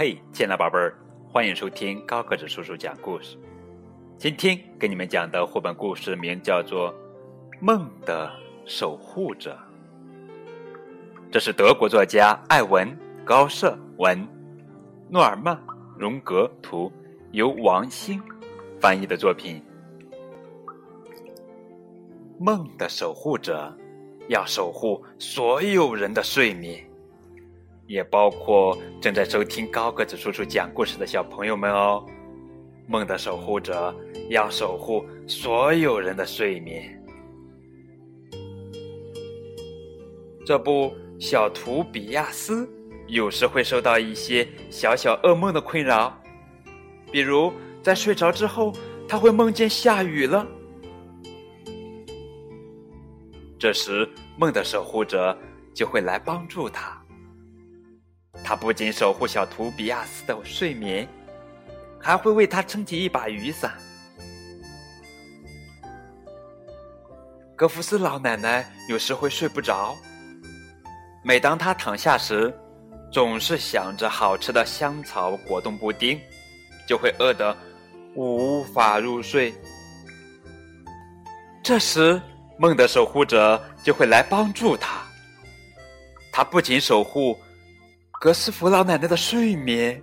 嘿，亲爱的宝贝儿，欢迎收听高个子叔叔讲故事。今天给你们讲的绘本故事名叫做《梦的守护者》，这是德国作家艾文·高舍文、诺尔曼·荣格图，由王兴翻译的作品。梦的守护者要守护所有人的睡眠。也包括正在收听高个子叔叔讲故事的小朋友们哦。梦的守护者要守护所有人的睡眠。这不，小图比亚斯有时会受到一些小小噩梦的困扰，比如在睡着之后，他会梦见下雨了。这时，梦的守护者就会来帮助他。他不仅守护小图比亚斯的睡眠，还会为他撑起一把雨伞。格弗斯老奶奶有时会睡不着，每当她躺下时，总是想着好吃的香草果冻布丁，就会饿得无法入睡。这时，梦的守护者就会来帮助他。他不仅守护。格斯福老奶奶的睡眠，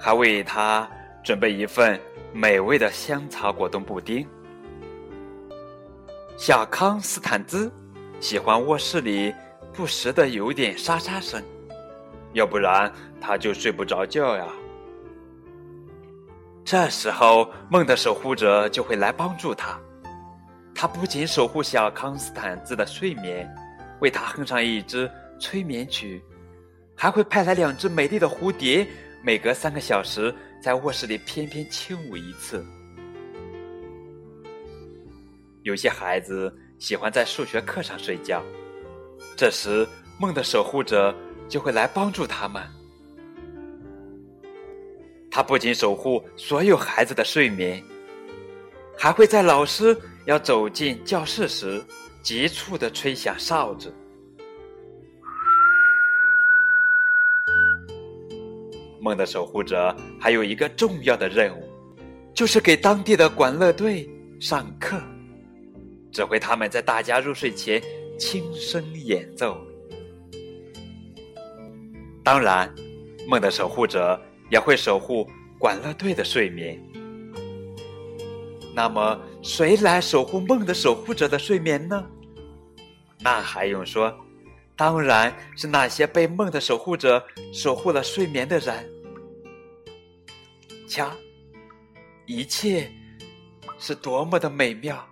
还为她准备一份美味的香草果冻布丁。小康斯坦兹喜欢卧室里不时的有点沙沙声，要不然他就睡不着觉呀。这时候，梦的守护者就会来帮助他。他不仅守护小康斯坦兹的睡眠，为他哼上一支催眠曲。还会派来两只美丽的蝴蝶，每隔三个小时在卧室里翩翩轻舞一次。有些孩子喜欢在数学课上睡觉，这时梦的守护者就会来帮助他们。他不仅守护所有孩子的睡眠，还会在老师要走进教室时急促的吹响哨子。梦的守护者还有一个重要的任务，就是给当地的管乐队上课，指挥他们在大家入睡前轻声演奏。当然，梦的守护者也会守护管乐队的睡眠。那么，谁来守护梦的守护者的睡眠呢？那还用说？当然是那些被梦的守护者守护了睡眠的人。瞧，一切是多么的美妙！